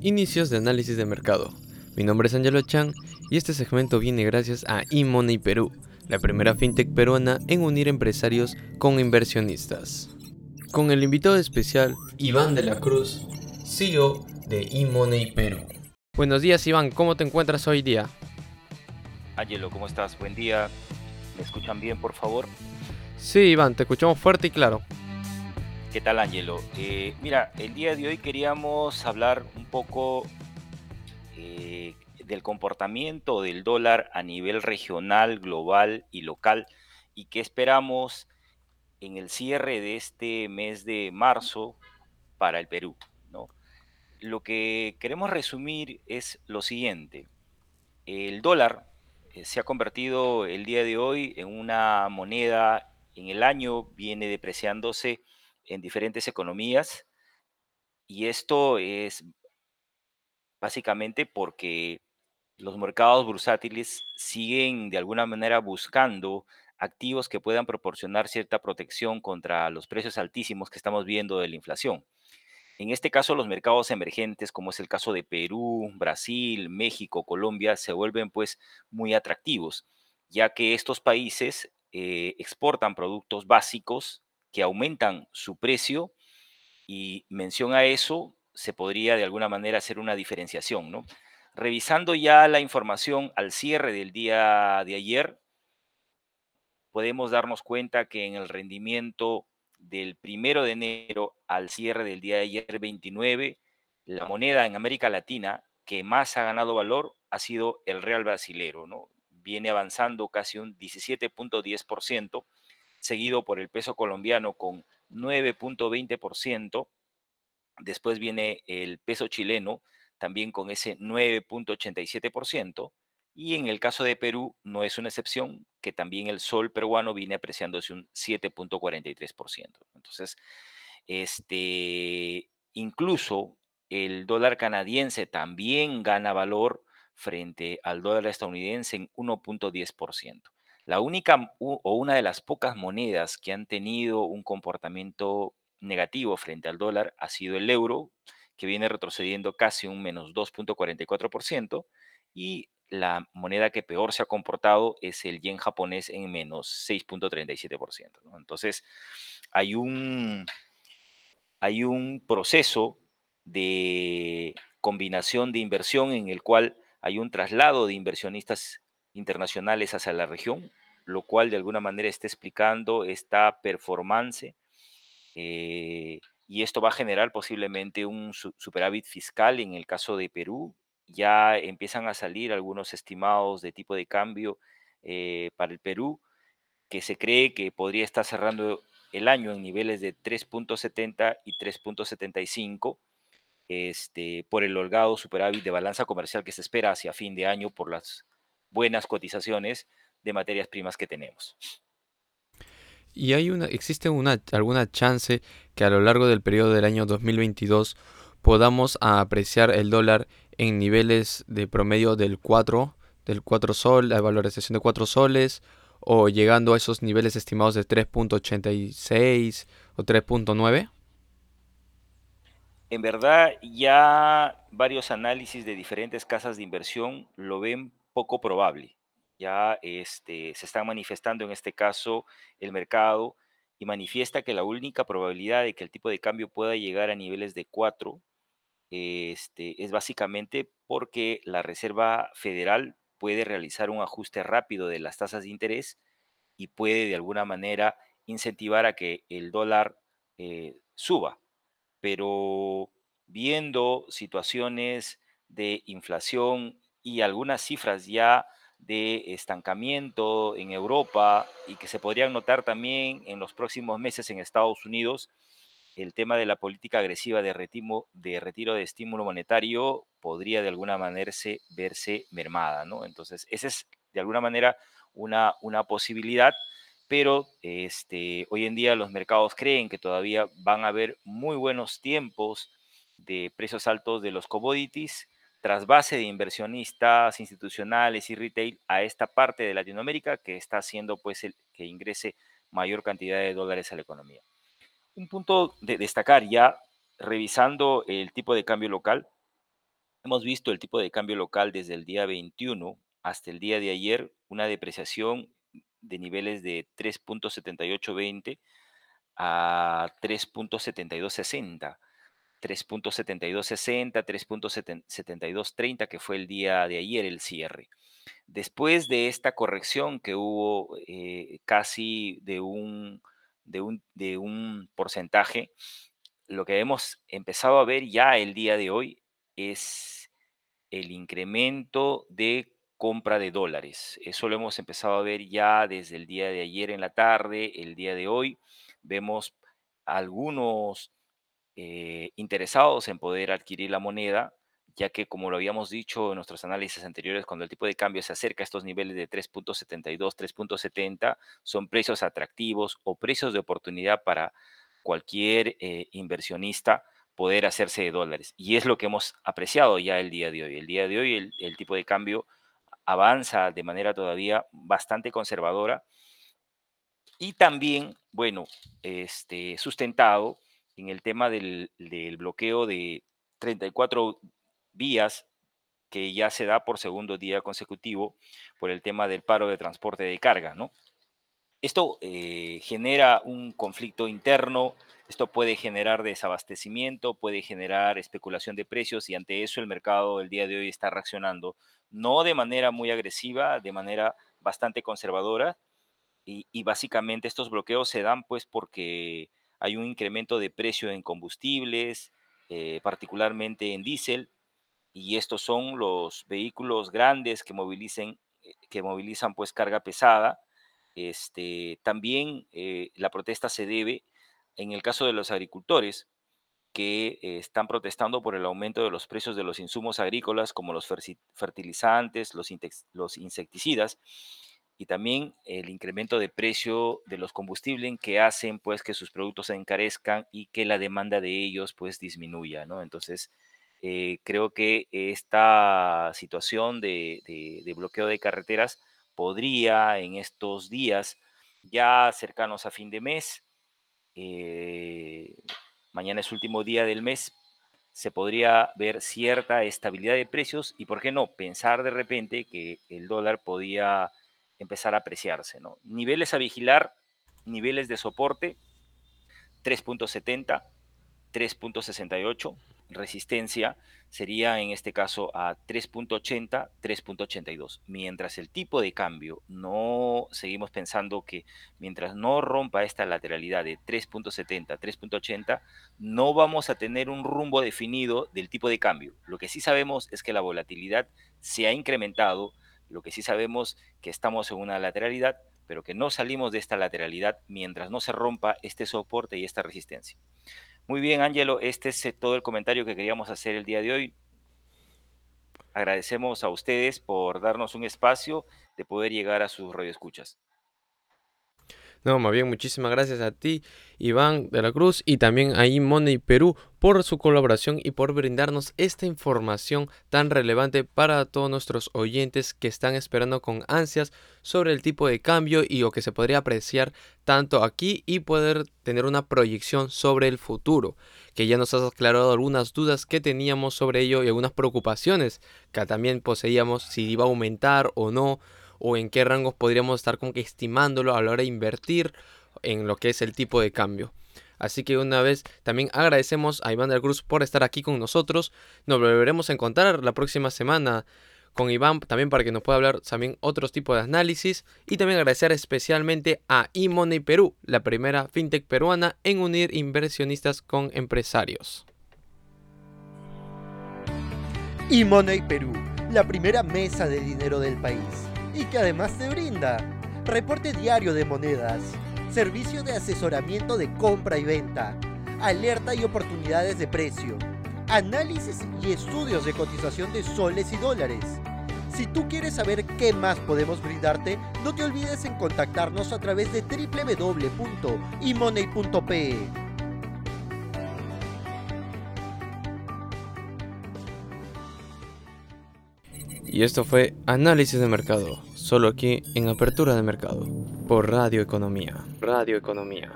Inicios de análisis de mercado. Mi nombre es Angelo Chan y este segmento viene gracias a eMoney Perú, la primera fintech peruana en unir empresarios con inversionistas. Con el invitado especial Iván de la Cruz, CEO de eMoney Perú. Buenos días Iván, ¿cómo te encuentras hoy día? Angelo, ¿cómo estás? Buen día. ¿Me escuchan bien, por favor? Sí, Iván, te escuchamos fuerte y claro. ¿Qué tal, Angelo? Eh, mira, el día de hoy queríamos hablar un poco eh, del comportamiento del dólar a nivel regional, global y local y qué esperamos en el cierre de este mes de marzo para el Perú. ¿no? Lo que queremos resumir es lo siguiente. El dólar eh, se ha convertido el día de hoy en una moneda, en el año viene depreciándose en diferentes economías y esto es básicamente porque los mercados bursátiles siguen de alguna manera buscando activos que puedan proporcionar cierta protección contra los precios altísimos que estamos viendo de la inflación. En este caso, los mercados emergentes, como es el caso de Perú, Brasil, México, Colombia, se vuelven pues muy atractivos, ya que estos países eh, exportan productos básicos que aumentan su precio y mención a eso se podría de alguna manera hacer una diferenciación, ¿no? Revisando ya la información al cierre del día de ayer, podemos darnos cuenta que en el rendimiento del primero de enero al cierre del día de ayer 29, la moneda en América Latina que más ha ganado valor ha sido el real brasilero, ¿no? Viene avanzando casi un 17.10%, seguido por el peso colombiano con 9.20%, después viene el peso chileno también con ese 9.87%, y en el caso de Perú no es una excepción, que también el sol peruano viene apreciándose un 7.43%. Entonces, este, incluso el dólar canadiense también gana valor frente al dólar estadounidense en 1.10%. La única o una de las pocas monedas que han tenido un comportamiento negativo frente al dólar ha sido el euro, que viene retrocediendo casi un menos 2.44%, y la moneda que peor se ha comportado es el yen japonés en menos 6.37%. Entonces, hay un, hay un proceso de combinación de inversión en el cual hay un traslado de inversionistas internacionales hacia la región, lo cual de alguna manera está explicando esta performance eh, y esto va a generar posiblemente un superávit fiscal en el caso de Perú. Ya empiezan a salir algunos estimados de tipo de cambio eh, para el Perú, que se cree que podría estar cerrando el año en niveles de 3.70 y 3.75 este, por el holgado superávit de balanza comercial que se espera hacia fin de año por las buenas cotizaciones de materias primas que tenemos. ¿Y hay una, existe una, alguna chance que a lo largo del periodo del año 2022 podamos apreciar el dólar en niveles de promedio del 4, del 4 sol, la valorización de 4 soles, o llegando a esos niveles estimados de 3.86 o 3.9? En verdad, ya varios análisis de diferentes casas de inversión lo ven poco probable. Ya este, se está manifestando en este caso el mercado y manifiesta que la única probabilidad de que el tipo de cambio pueda llegar a niveles de 4 este, es básicamente porque la Reserva Federal puede realizar un ajuste rápido de las tasas de interés y puede de alguna manera incentivar a que el dólar eh, suba. Pero viendo situaciones de inflación y algunas cifras ya de estancamiento en Europa y que se podrían notar también en los próximos meses en Estados Unidos, el tema de la política agresiva de, de retiro de estímulo monetario podría de alguna manera verse mermada, ¿no? Entonces, esa es de alguna manera una, una posibilidad, pero este, hoy en día los mercados creen que todavía van a haber muy buenos tiempos de precios altos de los commodities trasvase de inversionistas institucionales y retail a esta parte de Latinoamérica que está haciendo pues el, que ingrese mayor cantidad de dólares a la economía. Un punto de destacar ya revisando el tipo de cambio local, hemos visto el tipo de cambio local desde el día 21 hasta el día de ayer, una depreciación de niveles de 3.7820 a 3.7260. 3.7260, 3.7230, que fue el día de ayer el cierre. Después de esta corrección que hubo eh, casi de un, de, un, de un porcentaje, lo que hemos empezado a ver ya el día de hoy es el incremento de compra de dólares. Eso lo hemos empezado a ver ya desde el día de ayer en la tarde, el día de hoy. Vemos algunos eh, interesados en poder adquirir la moneda, ya que como lo habíamos dicho en nuestros análisis anteriores, cuando el tipo de cambio se acerca a estos niveles de 3.72, 3.70, son precios atractivos o precios de oportunidad para cualquier eh, inversionista poder hacerse de dólares. Y es lo que hemos apreciado ya el día de hoy. El día de hoy el, el tipo de cambio avanza de manera todavía bastante conservadora y también, bueno, este, sustentado en el tema del, bloqueo de 34 vías que ya se da por segundo día consecutivo por el tema del paro de transporte de carga, ¿no? Esto eh, genera un conflicto interno, esto puede generar desabastecimiento, puede generar especulación de precios y ante eso el mercado el día de hoy está reaccionando, no de manera muy agresiva, de manera bastante conservadora y, y básicamente estos bloqueos se dan pues porque hay un incremento de precio en combustibles, eh, particularmente en diésel, y estos son los vehículos grandes que, movilicen, eh, que movilizan pues carga pesada. Este, también eh, la protesta se debe, en el caso de los agricultores, que están protestando por el aumento de los precios de los insumos agrícolas como los fertilizantes, los, los insecticidas, y también el incremento de precio de los combustibles que hacen pues que sus productos se encarezcan y que la demanda de ellos pues disminuya, ¿no? Entonces, eh, creo que esta situación de, bloqueo de carreteras podría en estos días ya cercanos a fin de mes, eh, mañana es último día del mes, se podría ver cierta estabilidad de precios y, ¿por qué no?, pensar de repente que el dólar podía empezar a apreciarse. ¿no? Niveles a vigilar, niveles de soporte, 3.70, 3.68, resistencia sería en este caso a 3.80, 3.82. Mientras el tipo de cambio no seguimos pensando que mientras no rompa esta lateralidad de 3.70, 3.80, no vamos a tener un rumbo definido del tipo de cambio. Lo que sí sabemos es que la volatilidad se ha incrementado lo que sí sabemos que estamos en una lateralidad, pero que no salimos de esta lateralidad mientras no se rompa este soporte y esta resistencia. Muy bien, Ángelo, este es eh, todo el comentario que queríamos hacer el día de hoy. Agradecemos a ustedes por darnos un espacio de poder llegar a sus radioescuchas. No, más bien, muchísimas gracias a ti, Iván de la Cruz, y también a Money Perú por su colaboración y por brindarnos esta información tan relevante para todos nuestros oyentes que están esperando con ansias sobre el tipo de cambio y lo que se podría apreciar tanto aquí y poder tener una proyección sobre el futuro, que ya nos has aclarado algunas dudas que teníamos sobre ello y algunas preocupaciones que también poseíamos si iba a aumentar o no o en qué rangos podríamos estar como que estimándolo a la hora de invertir en lo que es el tipo de cambio. Así que una vez también agradecemos a Iván del Cruz por estar aquí con nosotros. Nos volveremos a encontrar la próxima semana con Iván también para que nos pueda hablar también otros tipos de análisis. Y también agradecer especialmente a eMoney Perú, la primera fintech peruana en unir inversionistas con empresarios. eMoney Perú, la primera mesa de dinero del país y que además te brinda reporte diario de monedas, servicio de asesoramiento de compra y venta, alerta y oportunidades de precio, análisis y estudios de cotización de soles y dólares. Si tú quieres saber qué más podemos brindarte, no te olvides en contactarnos a través de www.imoney.pe. Y esto fue Análisis de Mercado solo aquí en Apertura de Mercado, por Radio Economía. Radio Economía.